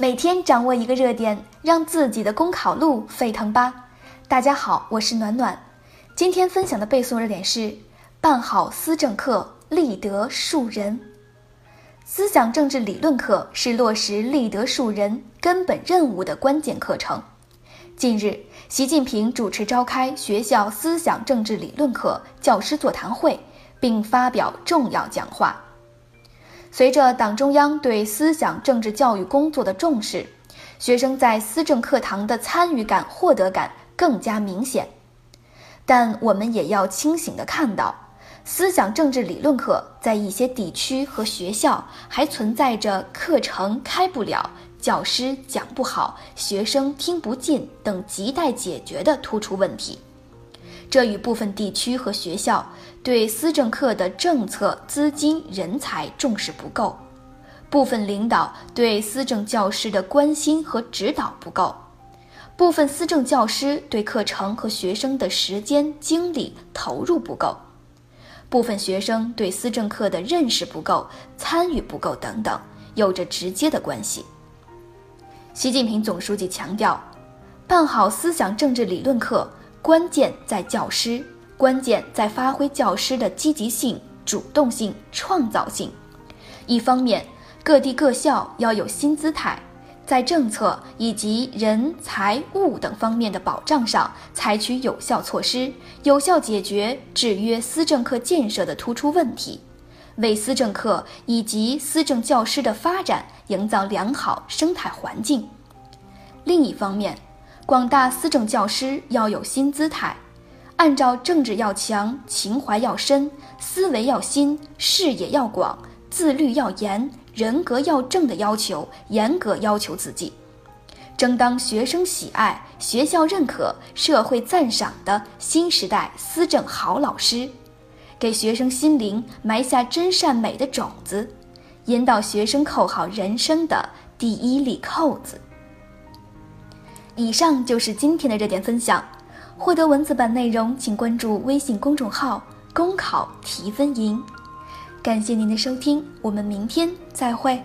每天掌握一个热点，让自己的公考路沸腾吧！大家好，我是暖暖。今天分享的背诵热点是：办好思政课，立德树人。思想政治理论课是落实立德树人根本任务的关键课程。近日，习近平主持召开学校思想政治理论课教师座谈会，并发表重要讲话。随着党中央对思想政治教育工作的重视，学生在思政课堂的参与感、获得感更加明显。但我们也要清醒地看到。思想政治理论课在一些地区和学校还存在着课程开不了、教师讲不好、学生听不进等亟待解决的突出问题。这与部分地区和学校对思政课的政策、资金、人才重视不够，部分领导对思政教师的关心和指导不够，部分思政教师对课程和学生的时间、精力投入不够。部分学生对思政课的认识不够、参与不够等等，有着直接的关系。习近平总书记强调，办好思想政治理论课，关键在教师，关键在发挥教师的积极性、主动性、创造性。一方面，各地各校要有新姿态。在政策以及人财物等方面的保障上，采取有效措施，有效解决制约思政课建设的突出问题，为思政课以及思政教师的发展营造良好生态环境。另一方面，广大思政教师要有新姿态，按照政治要强、情怀要深、思维要新、视野要广、自律要严。人格要正的要求，严格要求自己，争当学生喜爱、学校认可、社会赞赏的新时代思政好老师，给学生心灵埋下真善美的种子，引导学生扣好人生的第一粒扣子。以上就是今天的热点分享，获得文字版内容，请关注微信公众号“公考提分营”。感谢您的收听，我们明天再会。